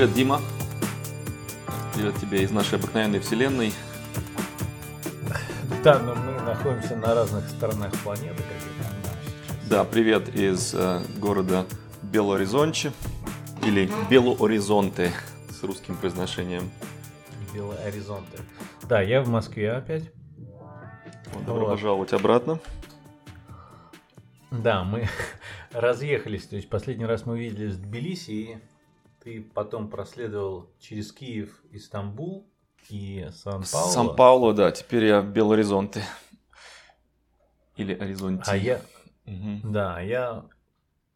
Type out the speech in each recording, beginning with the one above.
Привет, Дима. Привет тебе из нашей обыкновенной вселенной. Да, но мы находимся на разных сторонах планеты. Да, привет из э, города Белоризонче или Белооризонте с русским произношением. Белооризонте. Да, я в Москве опять. Вот, добро вот. пожаловать обратно. Да, мы разъехались. То есть последний раз мы виделись в Тбилиси, и ты потом проследовал через Киев и Стамбул и Сан-Пауло. Сан-Пауло, да. Теперь я в Белоризонте. Или Оризонте. А я... Угу. Да, я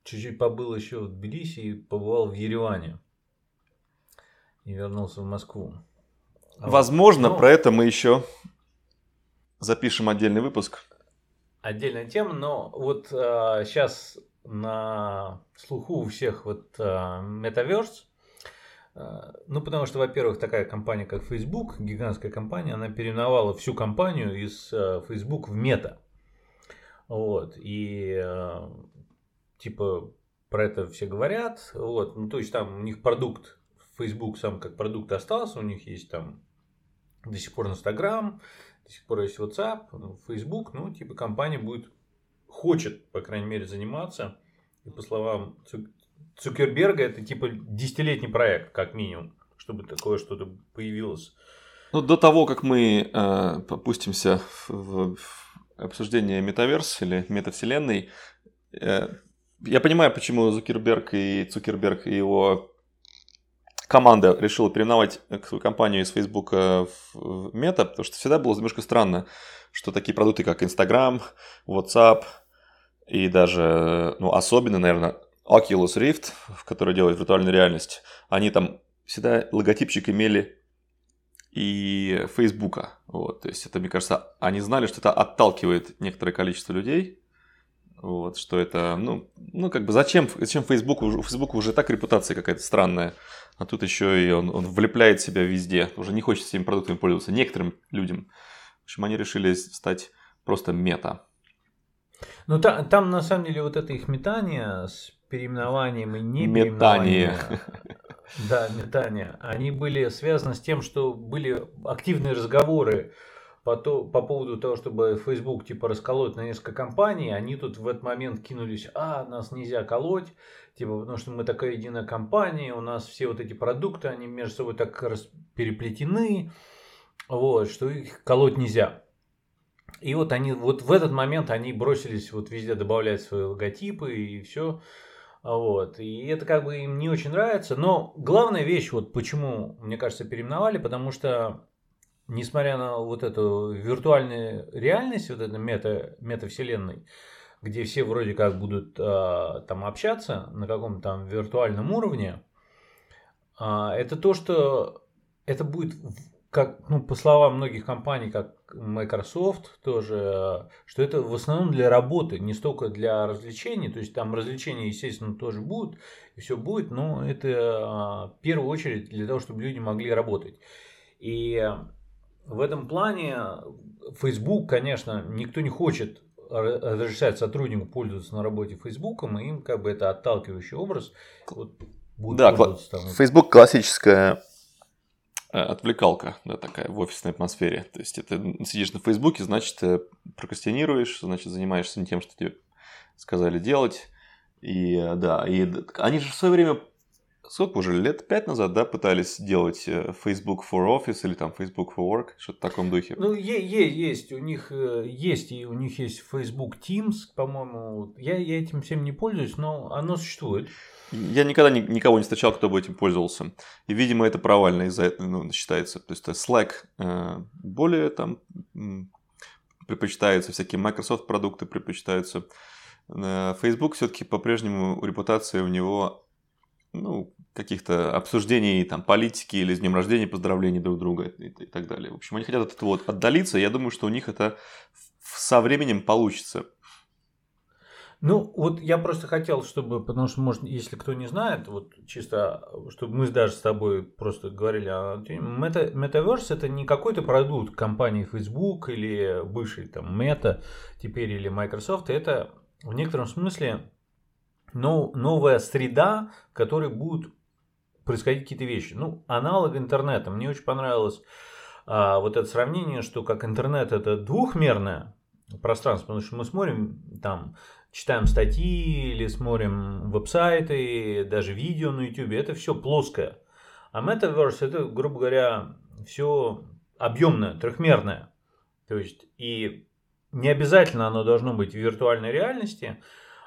чуть-чуть побыл еще в Тбилиси и побывал в Ереване. И вернулся в Москву. Возможно, вот. про это мы еще запишем отдельный выпуск отдельная тема, но вот э, сейчас на слуху у всех вот э, Metaverse, э, ну, потому что, во-первых, такая компания, как Facebook, гигантская компания, она переименовала всю компанию из э, Facebook в Meta. Вот, и типа про это все говорят, вот, ну, то есть там у них продукт, Facebook сам как продукт остался, у них есть там до сих пор Instagram, до сих пор есть WhatsApp, ну, Facebook, ну, типа компания будет, хочет, по крайней мере, заниматься. И по словам Цукерберга, это типа десятилетний проект, как минимум, чтобы такое что-то появилось. Ну, до того, как мы э, попустимся в, в обсуждение метаверс или метавселенной, э, я понимаю, почему Зукерберг и Цукерберг и его команда решила переименовать свою компанию из Facebook в Meta, потому что всегда было немножко странно, что такие продукты, как Instagram, WhatsApp и даже, ну, особенно, наверное, Oculus Rift, в которой делают виртуальную реальность, они там всегда логотипчик имели и Фейсбука. Вот, то есть это, мне кажется, они знали, что это отталкивает некоторое количество людей, вот, что это, ну, ну как бы зачем, зачем Facebook, у Facebook уже так репутация какая-то странная, а тут еще и он, он влепляет себя везде, уже не хочет этими продуктами пользоваться, некоторым людям. В общем, они решили стать просто мета. Ну, та, там на самом деле вот это их метание с переименованием и не Метание. Да, метание. Они были связаны с тем, что были активные разговоры по, то, по поводу того, чтобы Facebook типа расколоть на несколько компаний, они тут в этот момент кинулись, а, нас нельзя колоть, типа, потому что мы такая единая компания, у нас все вот эти продукты, они между собой так переплетены, вот, что их колоть нельзя. И вот они, вот в этот момент они бросились вот везде добавлять свои логотипы и все. Вот. И это как бы им не очень нравится. Но главная вещь, вот почему, мне кажется, переименовали, потому что несмотря на вот эту виртуальную реальность, вот эту мета, метавселенной, где все вроде как будут а, там общаться на каком-то там виртуальном уровне, а, это то, что это будет, как, ну, по словам многих компаний, как Microsoft тоже, что это в основном для работы, не столько для развлечений, то есть там развлечения, естественно, тоже будут, и все будет, но это а, в первую очередь для того, чтобы люди могли работать. И в этом плане Facebook, конечно, никто не хочет разрешать сотруднику пользоваться на работе Фейсбуком, и им как бы это отталкивающий образ. Вот, да, кла- там. Facebook классическая отвлекалка, да, такая в офисной атмосфере. То есть, это сидишь на Фейсбуке, значит, ты прокрастинируешь, значит, занимаешься не тем, что тебе сказали делать. И э, да, и они же в свое время сколько уже, лет пять назад, да, пытались делать э, Facebook for Office или там Facebook for Work, что-то в таком духе? Ну, есть, у них э, есть, и у них есть Facebook Teams, по-моему. Я, я этим всем не пользуюсь, но оно существует. Я никогда ни, никого не встречал, кто бы этим пользовался. И, видимо, это провально из-за этого ну, считается. То есть Slack э, более там предпочитается, всякие Microsoft продукты предпочитаются. Facebook все-таки по-прежнему репутация у него ну, каких-то обсуждений там, политики или с днем рождения, поздравлений друг друга и, и так далее. В общем, они хотят от этого вот отдалиться, я думаю, что у них это со временем получится. Ну, вот я просто хотел, чтобы, потому что, может, если кто не знает, вот чисто, чтобы мы даже с тобой просто говорили о Meta, Metaverse это не какой-то продукт компании Facebook или бывший там Meta теперь или Microsoft, это в некотором смысле но, новая среда, в которой будут происходить какие-то вещи. Ну, аналог интернета. Мне очень понравилось а, вот это сравнение, что как интернет это двухмерное пространство, потому что мы смотрим там, читаем статьи или смотрим веб-сайты, даже видео на YouTube, это все плоское. А Metaverse это, грубо говоря, все объемное, трехмерное. То есть и не обязательно оно должно быть в виртуальной реальности,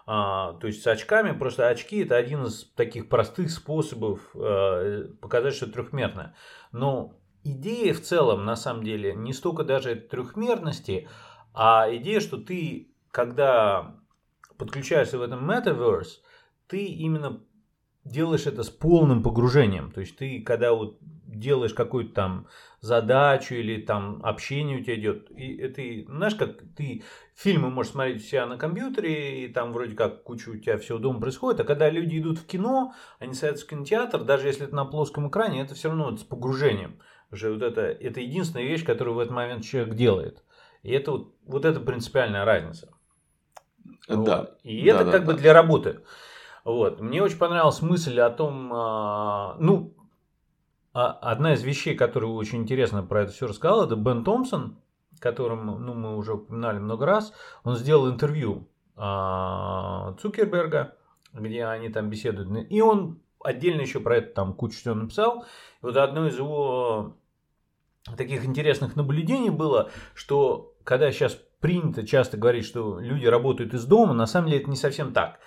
а, то есть с очками, просто очки это один из таких простых способов а, показать, что трехмерное. Но идея в целом, на самом деле, не столько даже трехмерности, а идея, что ты, когда подключаешься в этом Metaverse, ты именно делаешь это с полным погружением. То есть ты, когда вот делаешь какую-то там задачу или там общение у тебя идет, и это, знаешь, как ты фильмы можешь смотреть у себя на компьютере, и там вроде как куча у тебя всего дома происходит, а когда люди идут в кино, они садятся в кинотеатр, даже если это на плоском экране, это все равно с погружением. Уже вот это, это единственная вещь, которую в этот момент человек делает. И это вот, вот это принципиальная разница. Да. Вот. И это да, как да, бы да. для работы. Вот. Мне очень понравилась мысль о том, а, ну, одна из вещей, которую очень интересно про это все рассказал, это Бен Томпсон, которым ну, мы уже упоминали много раз. Он сделал интервью а, Цукерберга, где они там беседуют. И он отдельно еще про это там кучу всего написал. И вот одно из его таких интересных наблюдений было, что когда сейчас принято часто говорить, что люди работают из дома, на самом деле это не совсем так.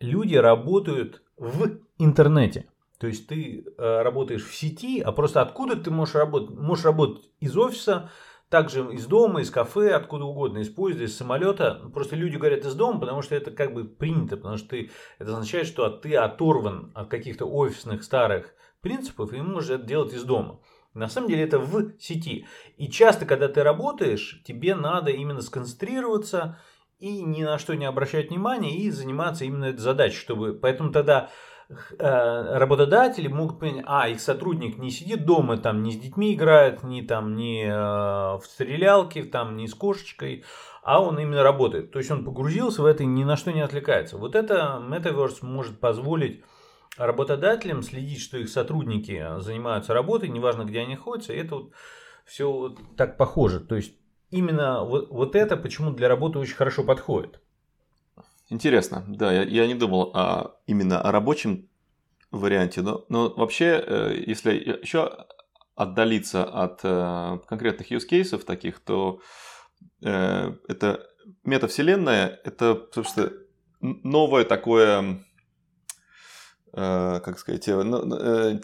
Люди работают в интернете. То есть ты э, работаешь в сети, а просто откуда ты можешь работать? Можешь работать из офиса, также из дома, из кафе, откуда угодно, из поезда, из самолета. Просто люди говорят из дома, потому что это как бы принято, потому что ты, это означает, что ты оторван от каких-то офисных старых принципов и можешь это делать из дома. На самом деле это в сети. И часто, когда ты работаешь, тебе надо именно сконцентрироваться и ни на что не обращать внимания и заниматься именно этой задачей, чтобы... Поэтому тогда работодатели могут понять, а, их сотрудник не сидит дома, там, не с детьми играет, не там, не э, в стрелялке, там, не с кошечкой, а он именно работает. То есть он погрузился в это и ни на что не отвлекается. Вот это Metaverse может позволить работодателям следить, что их сотрудники занимаются работой, неважно, где они находятся, и это вот все вот так похоже. То есть именно вот, вот это почему для работы очень хорошо подходит. Интересно, да, я, я не думал о, именно о рабочем варианте, но, но вообще, э, если еще отдалиться от э, конкретных use cases таких, то э, это метавселенная, это, собственно, новое такое, как сказать, такое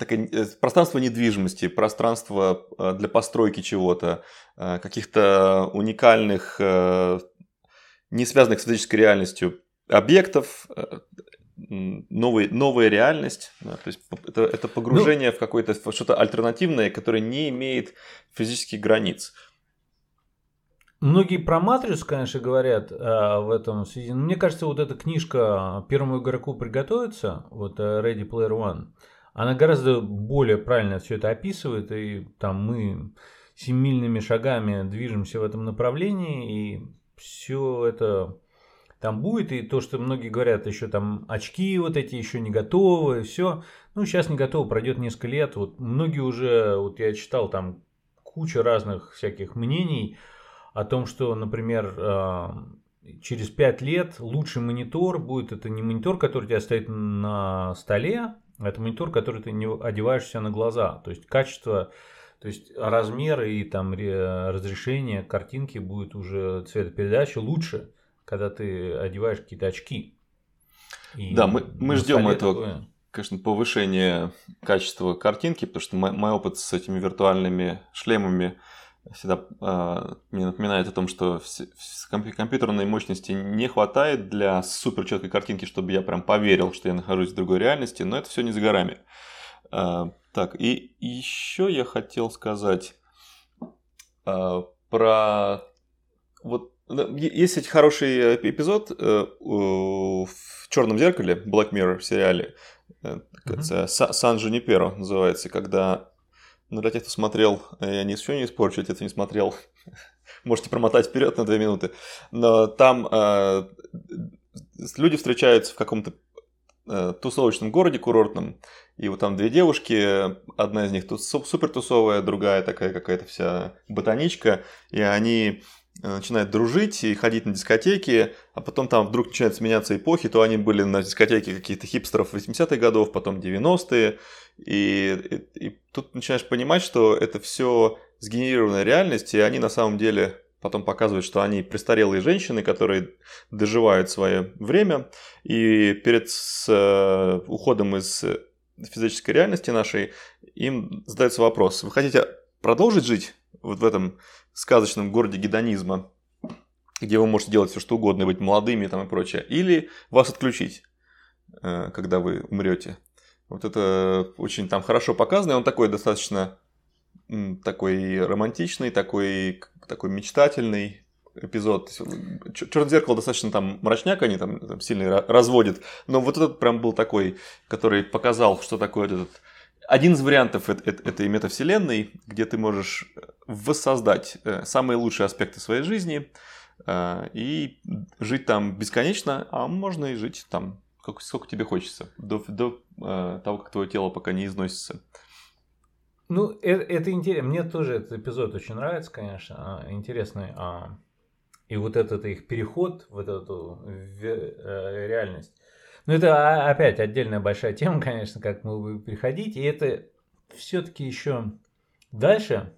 пространство недвижимости, пространство для постройки чего-то, каких-то уникальных, не связанных с физической реальностью объектов, э, новый, новая реальность. Да, то есть это, это погружение ну, в какое-то что-то альтернативное, которое не имеет физических границ. Многие про матрицу, конечно, говорят а, в этом связи. Но мне кажется, вот эта книжка первому игроку приготовиться, вот э, Ready Player One, она гораздо более правильно все это описывает, и там мы семимильными шагами движемся в этом направлении, и все это там будет, и то, что многие говорят, еще там очки вот эти еще не готовы, все. Ну, сейчас не готово, пройдет несколько лет. Вот многие уже, вот я читал там куча разных всяких мнений о том, что, например, а, через 5 лет лучший монитор будет, это не монитор, который у тебя стоит на столе, а это монитор, который ты не одеваешься на глаза. То есть качество, то есть размер и там разрешение картинки будет уже цветопередача лучше когда ты одеваешь какие-то очки. И да, мы, мы ждем этого, такое... конечно, повышения качества картинки, потому что мой, мой опыт с этими виртуальными шлемами всегда э, мне напоминает о том, что в, компьютерной мощности не хватает для супер четкой картинки, чтобы я прям поверил, что я нахожусь в другой реальности, но это все не за горами. Э, так, и еще я хотел сказать э, про вот есть эти хороший э, эпизод э, в Черном зеркале, Black Mirror в сериале. Mm-hmm. Сан Джуниперо называется, когда ну, для тех, кто смотрел, я ничего не испорчу, те, кто не смотрел, можете промотать вперед на две минуты. Но там э, люди встречаются в каком-то э, тусовочном городе курортном, и вот там две девушки, одна из них супер тусовая, другая такая какая-то вся ботаничка, и они начинают дружить и ходить на дискотеки, а потом там вдруг начинают сменяться эпохи, то они были на дискотеке каких-то хипстеров 80-х годов, потом 90-е, и, и, и тут начинаешь понимать, что это все сгенерированная реальность, и они на самом деле потом показывают, что они престарелые женщины, которые доживают свое время, и перед с, э, уходом из физической реальности нашей им задается вопрос, вы хотите продолжить жить вот в этом сказочном городе гедонизма, где вы можете делать все что угодно, быть молодыми там и прочее, или вас отключить, э, когда вы умрете. Вот это очень там хорошо показано, и он такой достаточно такой романтичный, такой, такой мечтательный эпизод. Черное зеркало достаточно там мрачняк, они там, там сильно разводят. Но вот этот прям был такой, который показал, что такое этот один из вариантов этой метавселенной, где ты можешь воссоздать э, самые лучшие аспекты своей жизни э, и жить там бесконечно, а можно и жить там сколько, тебе хочется, до, до э, того, как твое тело пока не износится. Ну, это, это интересно. Мне тоже этот эпизод очень нравится, конечно. А, интересный. А, и вот этот их переход в эту реальность. Но это опять отдельная большая тема, конечно, как мы будем переходить. И это все-таки еще дальше.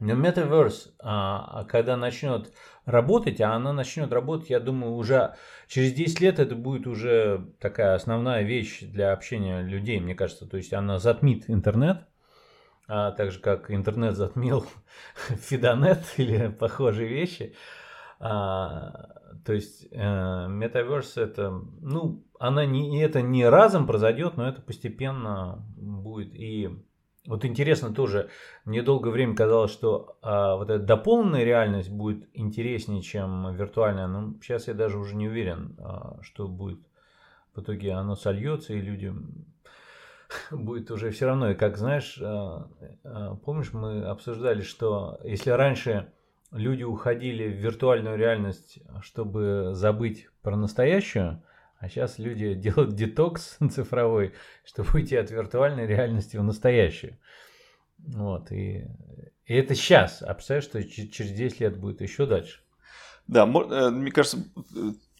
Но Metaverse, а, когда начнет работать, а она начнет работать, я думаю, уже через 10 лет это будет уже такая основная вещь для общения людей, мне кажется. То есть она затмит интернет а так же как интернет затмил Фидонет или похожие вещи. А, то есть метаверс это, ну, она не, это не разом произойдет, но это постепенно будет. И вот интересно тоже, мне долгое время казалось, что а, вот эта дополненная реальность будет интереснее, чем виртуальная. Но сейчас я даже уже не уверен, а, что будет в итоге оно сольется и люди будет уже все равно. И как знаешь, а, а, помнишь, мы обсуждали, что если раньше люди уходили в виртуальную реальность, чтобы забыть про настоящую, а сейчас люди делают детокс цифровой, чтобы уйти от виртуальной реальности в настоящую. Вот, и, и это сейчас. А представляешь, что через 10 лет будет еще дальше. Да, э, мне кажется,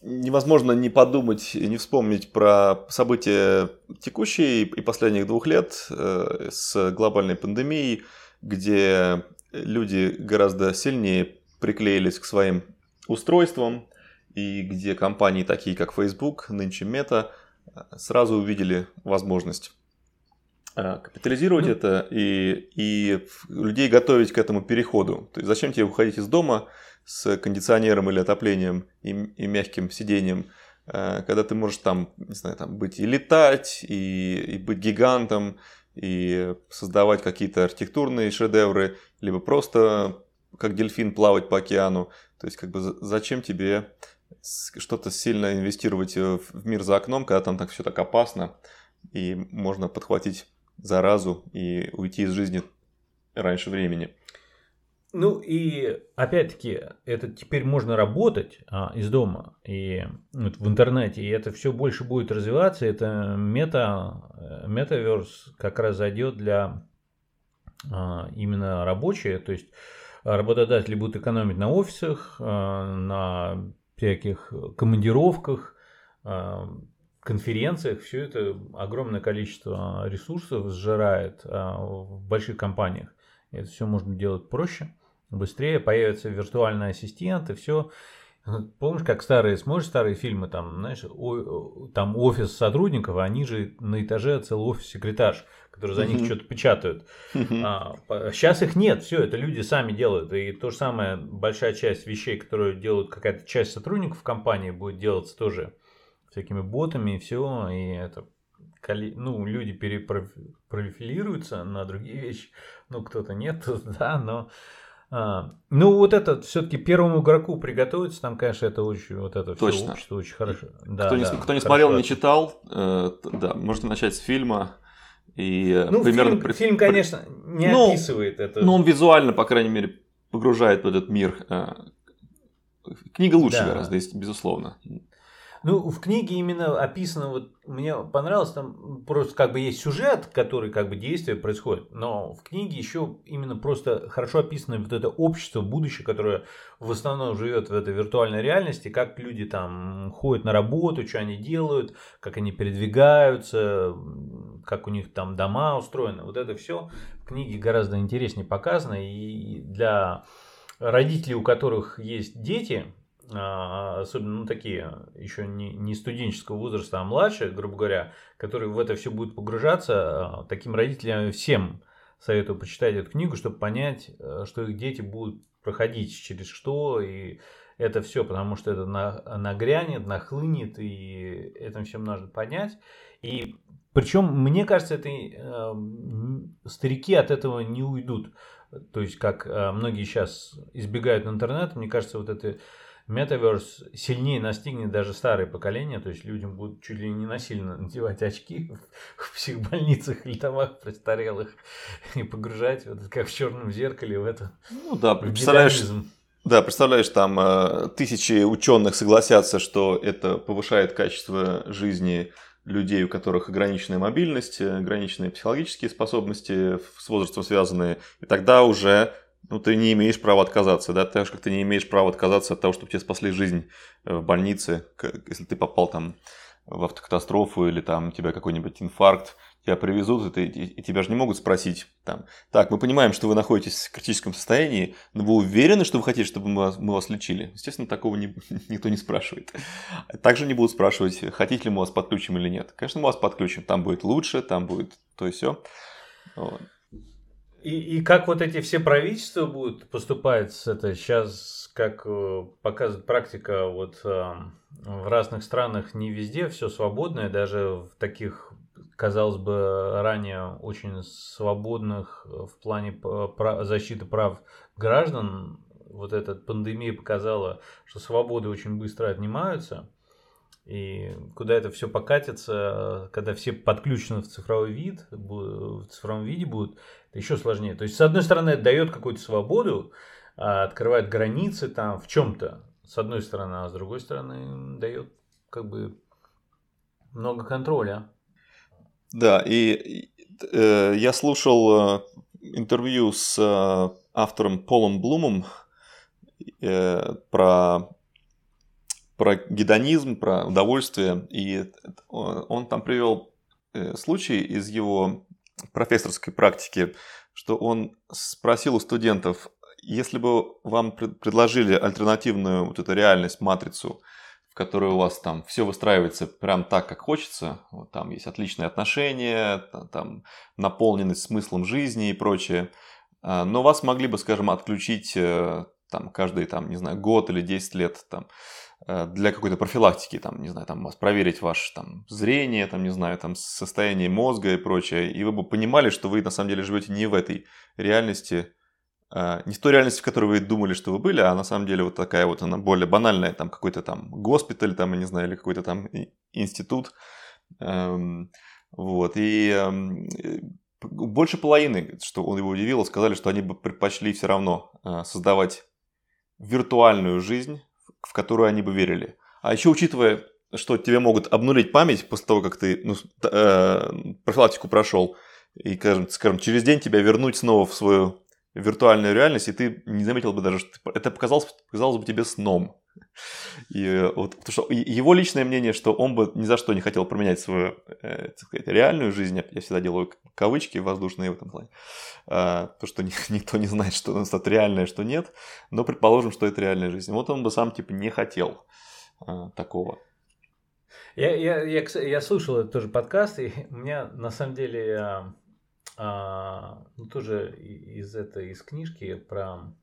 невозможно не подумать не вспомнить про события текущие и последних двух лет э, с глобальной пандемией, где люди гораздо сильнее приклеились к своим устройствам, и где компании такие, как Facebook, нынче Meta, сразу увидели возможность э, капитализировать ну, это и, и людей готовить к этому переходу. То есть зачем тебе уходить из дома, с кондиционером или отоплением и, и мягким сиденьем, э, когда ты можешь там, не знаю, там быть и летать, и, и быть гигантом, и создавать какие-то архитектурные шедевры, либо просто как дельфин плавать по океану. То есть, как бы зачем тебе что-то сильно инвестировать в мир за окном, когда там так все так опасно, и можно подхватить заразу и уйти из жизни раньше времени. Ну и опять-таки, это теперь можно работать а, из дома и вот, в интернете, и это все больше будет развиваться. Это мета, метаверс как раз зайдет для а, именно рабочие, то есть работодатели будут экономить на офисах, а, на всяких командировках, а, конференциях, все это огромное количество ресурсов сжирает а, в больших компаниях. Это все можно делать проще быстрее, появится виртуальный ассистент и все. Помнишь, как старые, смотришь старые фильмы, там, знаешь, о, там офис сотрудников, а они же на этаже целый офис секретарш, который за них что-то печатают. А, сейчас их нет, все, это люди сами делают. И то же самое, большая часть вещей, которые делают какая-то часть сотрудников компании, будет делаться тоже всякими ботами и все. И это ну, люди перепрофилируются на другие вещи. Ну, кто-то нет, да, но а, ну, вот это все-таки первому игроку приготовиться, там, конечно, это очень, вот это все Точно. общество очень хорошо. Да, кто, не, да, кто не смотрел, не читал, э, да, можете начать с фильма. И э, ну, примерно... фильм, фильм, конечно, не ну, описывает это. Но он визуально, по крайней мере, погружает в этот мир. Э, книга лучше да. гораздо, безусловно. Ну, в книге именно описано, вот мне понравилось, там просто как бы есть сюжет, который как бы действие происходит, но в книге еще именно просто хорошо описано вот это общество, будущее, которое в основном живет в этой виртуальной реальности, как люди там ходят на работу, что они делают, как они передвигаются, как у них там дома устроены. Вот это все в книге гораздо интереснее показано, и для родителей, у которых есть дети, особенно ну, такие еще не, не студенческого возраста, а младшие, грубо говоря, которые в это все будут погружаться, а, таким родителям всем советую почитать эту книгу, чтобы понять, э, что их дети будут проходить через что, и это все, потому что это нагрянет, нахлынет, и этим всем нужно понять. И причем, мне кажется, это, э, старики от этого не уйдут. То есть, как э, многие сейчас избегают интернета, мне кажется, вот это Метаверс сильнее настигнет даже старое поколение, то есть людям будут чуть ли не насильно надевать очки в психбольницах или домах престарелых и погружать, вот как в черном зеркале, в это. Ну да, представляешь, да, представляешь, там э, тысячи ученых согласятся, что это повышает качество жизни людей, у которых ограниченная мобильность, ограниченные психологические способности с возрастом связанные, и тогда уже ну, ты не имеешь права отказаться, да, так же, как ты не имеешь права отказаться от того, чтобы тебе спасли жизнь э, в больнице, если ты попал там в автокатастрофу или там у тебя какой-нибудь инфаркт, тебя привезут, и, ты, и тебя же не могут спросить, там, так, мы понимаем, что вы находитесь в критическом состоянии, но вы уверены, что вы хотите, чтобы мы вас, мы вас лечили? Естественно, такого не, никто не спрашивает. Также не будут спрашивать, хотите ли мы вас подключим или нет. Конечно, мы вас подключим, там будет лучше, там будет то и все. Вот. И, и как вот эти все правительства будут поступать с это сейчас, как э, показывает практика, вот э, в разных странах не везде все свободное, даже в таких, казалось бы, ранее очень свободных в плане защиты прав граждан, вот эта пандемия показала, что свободы очень быстро отнимаются. И куда это все покатится, когда все подключены в цифровой вид, в цифровом виде будут, это еще сложнее. То есть, с одной стороны, это дает какую-то свободу, а, открывает границы там в чем-то, с одной стороны, а с другой стороны, дает как бы много контроля. Да, и э, я слушал э, интервью с э, автором Полом Блумом э, про про гедонизм, про удовольствие. И он там привел э, случай из его профессорской практики, что он спросил у студентов, если бы вам предложили альтернативную вот эту реальность, матрицу, в которой у вас там все выстраивается прям так, как хочется, вот там есть отличные отношения, там наполненность смыслом жизни и прочее, а, но вас могли бы, скажем, отключить э, там каждый, там, не знаю, год или 10 лет, там, для какой-то профилактики, там, не знаю, там, проверить ваше там, зрение, там, не знаю, там, состояние мозга и прочее, и вы бы понимали, что вы на самом деле живете не в этой реальности, э, не в той реальности, в которой вы думали, что вы были, а на самом деле вот такая вот она более банальная, там какой-то там госпиталь, там, я не знаю, или какой-то там институт. Эм, вот, и эм, больше половины, что он его удивило, сказали, что они бы предпочли все равно э, создавать виртуальную жизнь, в которую они бы верили. А еще учитывая, что тебе могут обнулить память после того, как ты ну, э, профилактику прошел, и, скажем, скажем, через день тебя вернуть снова в свою виртуальную реальность, и ты не заметил бы даже, что это показалось, показалось бы тебе сном. И вот, потому что его личное мнение, что он бы ни за что не хотел променять свою э, так сказать, реальную жизнь, я всегда делаю кавычки воздушные в этом плане, э, то, что никто не знает, что это реальное, что нет, но предположим, что это реальная жизнь. Вот он бы сам типа не хотел э, такого. Я, я, я, я слушал этот тоже подкаст, и у меня на самом деле а, а, ну, тоже из этой из книжки про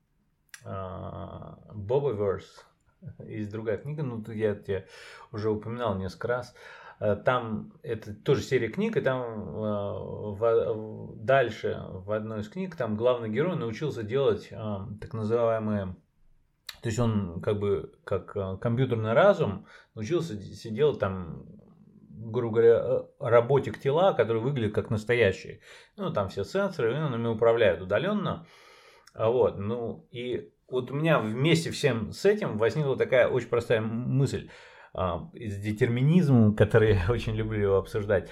а, Bobbyverse, есть другая книга, ну, я тебе уже упоминал несколько раз. Э, там это тоже серия книг, и там э, в, дальше в одной из книг там главный герой научился делать э, так называемые то есть он как бы как компьютерный разум научился делать там грубо говоря, работик тела, которые выглядят как настоящие. Ну, там все сенсоры, он ими управляют удаленно. Вот, ну, и вот у меня вместе всем с этим возникла такая очень простая мысль. а, с детерминизмом, который я очень люблю обсуждать.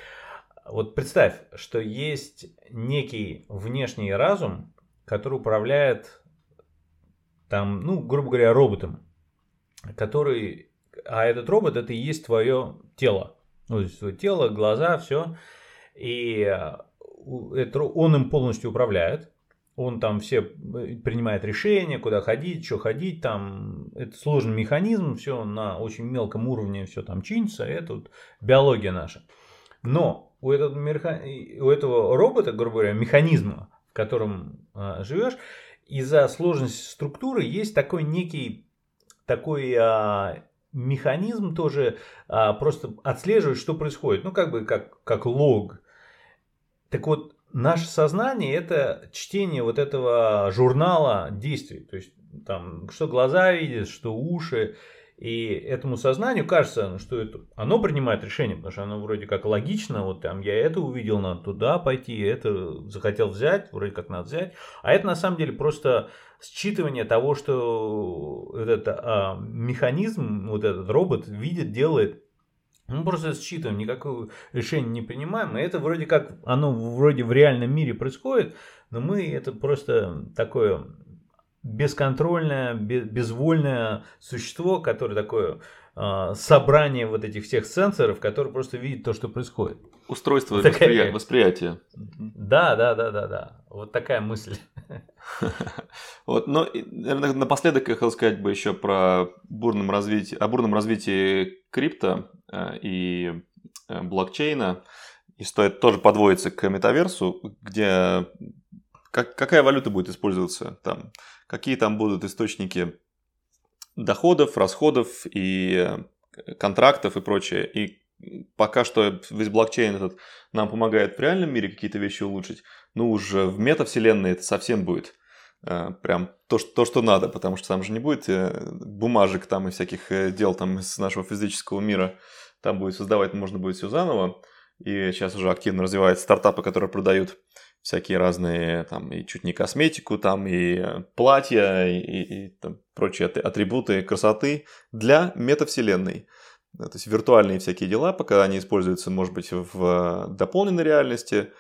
Вот представь, что есть некий внешний разум, который управляет там, ну, грубо говоря, роботом, который, а этот робот это и есть твое тело, ну, то есть твое тело, глаза, все, и это, он им полностью управляет, он там все э, принимает решения, куда ходить, что ходить, там это сложный механизм, все на очень мелком уровне все там чинится, это вот биология наша. Но у этого, у этого робота, грубо говоря, механизма, в котором а, живешь, из-за сложности структуры есть такой некий такой а, механизм тоже а, просто отслеживать, что происходит, ну как бы как, как лог. Так вот, наше сознание это чтение вот этого журнала действий. То есть там что глаза видят, что уши. И этому сознанию кажется, что это, оно принимает решение, потому что оно вроде как логично, вот там я это увидел, надо туда пойти, это захотел взять, вроде как надо взять. А это на самом деле просто считывание того, что этот а, механизм, вот этот робот видит, делает, мы просто считываем, никакого решения не принимаем. И это вроде как, оно вроде в реальном мире происходит, но мы это просто такое бесконтрольное, безвольное существо, которое такое э, собрание вот этих всех сенсоров, которые просто видит то, что происходит. Устройство такая... восприятия. Да, да, да, да, да. Вот такая мысль. Вот, но, наверное, напоследок я хотел сказать бы еще про бурном развитии, о бурном развитии крипто э, и э, блокчейна. И стоит тоже подвоиться к метаверсу, где как, какая валюта будет использоваться там, какие там будут источники доходов, расходов и э, контрактов и прочее. И пока что весь блокчейн этот нам помогает в реальном мире какие-то вещи улучшить, ну уже в метавселенной это совсем будет э, прям то что, то, что надо, потому что там же не будет э, бумажек там и всяких э, дел там из нашего физического мира. Там будет создавать, можно будет все заново. И сейчас уже активно развиваются стартапы, которые продают всякие разные, там, и чуть не косметику, там, и платья, и, и, и там, прочие атрибуты красоты для метавселенной. То есть виртуальные всякие дела, пока они используются, может быть, в дополненной реальности,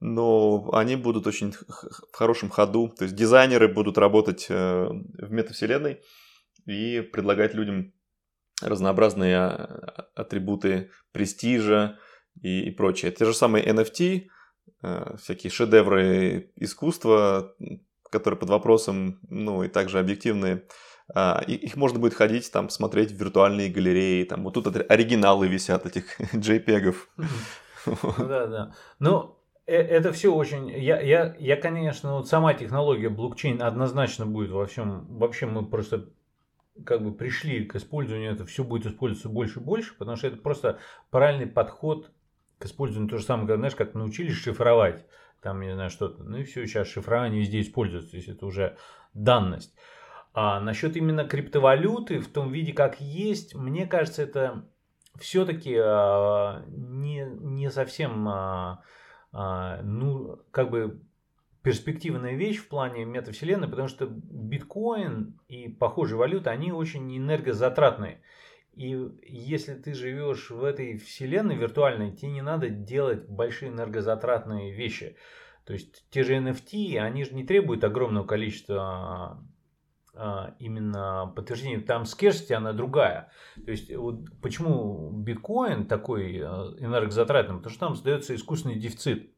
но они будут очень в хорошем ходу. То есть дизайнеры будут работать э, в метавселенной и предлагать людям разнообразные а, атрибуты престижа и, и прочее. Те же самые NFT, э, всякие шедевры искусства, которые под вопросом, ну и также объективные, а, их можно будет ходить, там, смотреть в виртуальные галереи, там, вот тут оригиналы висят этих JPEG. Да, да. Ну, э, это все очень... Я, я, я, конечно, вот сама технология блокчейн однозначно будет во всем... Вообще мы просто как бы пришли к использованию, это все будет использоваться больше и больше, потому что это просто правильный подход к использованию. То же самое, как, знаешь, как научились шифровать, там, не знаю, что-то. Ну и все, сейчас шифрование везде используется, то есть это уже данность. А насчет именно криптовалюты в том виде, как есть, мне кажется, это все-таки а, не, не совсем а, а, ну, как бы перспективная вещь в плане метавселенной, потому что биткоин и похожие валюты, они очень энергозатратные. И если ты живешь в этой вселенной виртуальной, тебе не надо делать большие энергозатратные вещи. То есть те же NFT, они же не требуют огромного количества именно подтверждение, там скерсти она другая. То есть вот почему биткоин такой а, энергозатратный? Потому что там создается искусственный дефицит.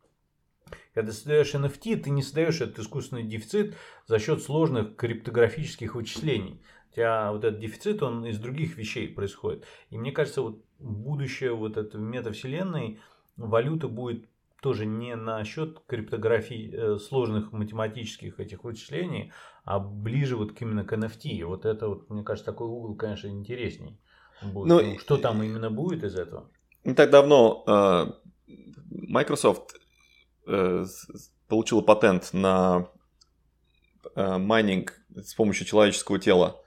Когда создаешь NFT, ты не создаешь этот искусственный дефицит за счет сложных криптографических вычислений. У тебя вот этот дефицит, он из других вещей происходит. И мне кажется, вот будущее вот этой метавселенной валюта будет тоже не на счет криптографии э, сложных математических этих вычислений, а ближе вот к именно к NFT. И вот это вот, мне кажется, такой угол, конечно, интересней будет. Ну, ну, что там именно будет из этого? Не так давно э, Microsoft э, получила патент на э, майнинг с помощью человеческого тела.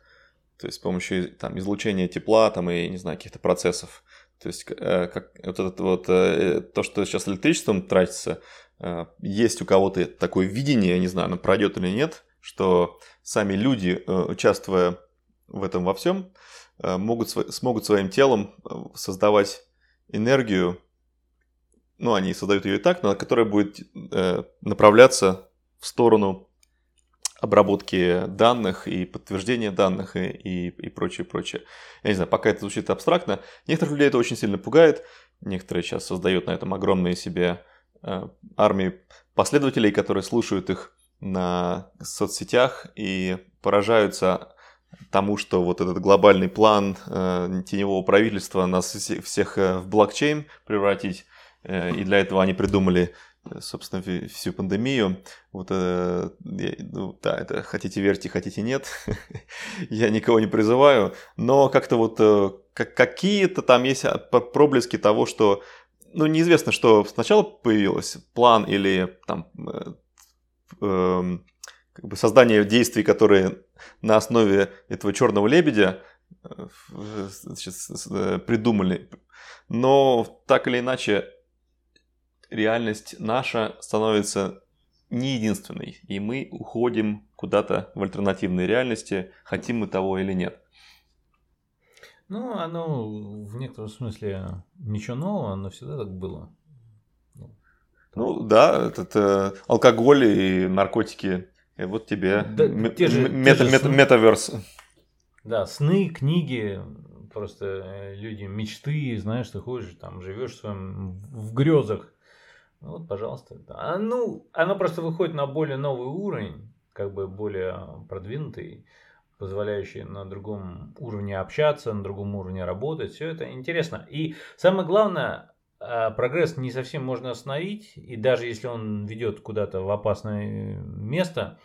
То есть с помощью там, излучения тепла там, и, не знаю, каких-то процессов. То есть, э, как вот это вот, э, то, что сейчас электричеством тратится, э, есть у кого-то такое видение, я не знаю, оно пройдет или нет, что сами люди, участвуя в этом во всем, могут, смогут своим телом создавать энергию, ну, они создают ее и так, но которая будет направляться в сторону обработки данных и подтверждения данных и, и, и прочее, прочее. Я не знаю, пока это звучит абстрактно. Некоторых людей это очень сильно пугает. Некоторые сейчас создают на этом огромные себе э, армии последователей, которые слушают их на соцсетях и поражаются тому, что вот этот глобальный план э, теневого правительства нас всех э, в блокчейн превратить, э, и для этого они придумали собственно, всю пандемию. Вот, э, ну, да, это хотите верьте, хотите нет. Я никого не призываю, но как-то вот э, как, какие-то там есть проблески того, что, ну, неизвестно, что сначала появилось, план или там э, э, как бы создание действий, которые на основе этого черного лебедя э, значит, придумали. Но так или иначе, реальность наша становится не единственной, и мы уходим куда-то в альтернативные реальности, хотим мы того или нет. Ну, оно в некотором смысле ничего нового, но всегда так было. Ну да, этот э, алкоголь и наркотики, и вот тебе да, те же, мета, те же мета, метаверс. Да, сны, книги, просто э, люди мечты, знаешь, ты ходишь там, живешь в своем в грезах ну, вот, пожалуйста. А, ну, оно просто выходит на более новый уровень, как бы более продвинутый, позволяющий на другом уровне общаться, на другом уровне работать. Все это интересно. И самое главное, прогресс не совсем можно остановить, и даже если он ведет куда-то в опасное место,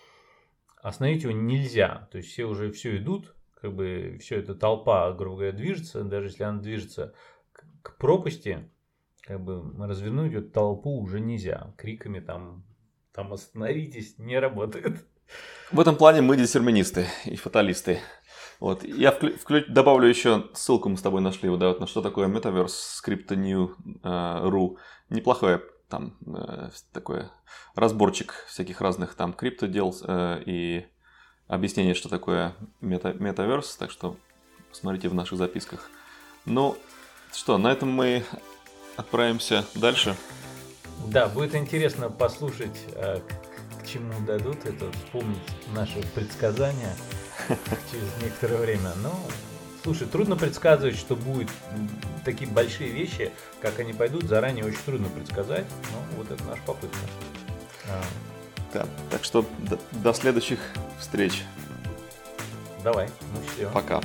остановить его нельзя. То есть все уже все идут, как бы все это толпа, грубо говоря, движется, даже если она движется к пропасти, как бы развернуть эту толпу уже нельзя. Криками там, там остановитесь, не работает. В этом плане мы детерминисты и фаталисты. Вот. Я вклю- вклю- добавлю еще ссылку, мы с тобой нашли, вот, да, вот на что такое Metaverse, Crypto.new.ru. Э, Неплохое там э, такой разборчик всяких разных там криптодел э, и объяснение, что такое мета- Metaverse, так что смотрите в наших записках. Ну, что, на этом мы отправимся дальше. Да, будет интересно послушать, э, к чему дадут это, вспомнить наши предсказания через некоторое время. Но, слушай, трудно предсказывать, что будут такие большие вещи, как они пойдут, заранее очень трудно предсказать. Но вот это наша попытка. А. Да, так что до, до следующих встреч. Давай, ну все. Пока.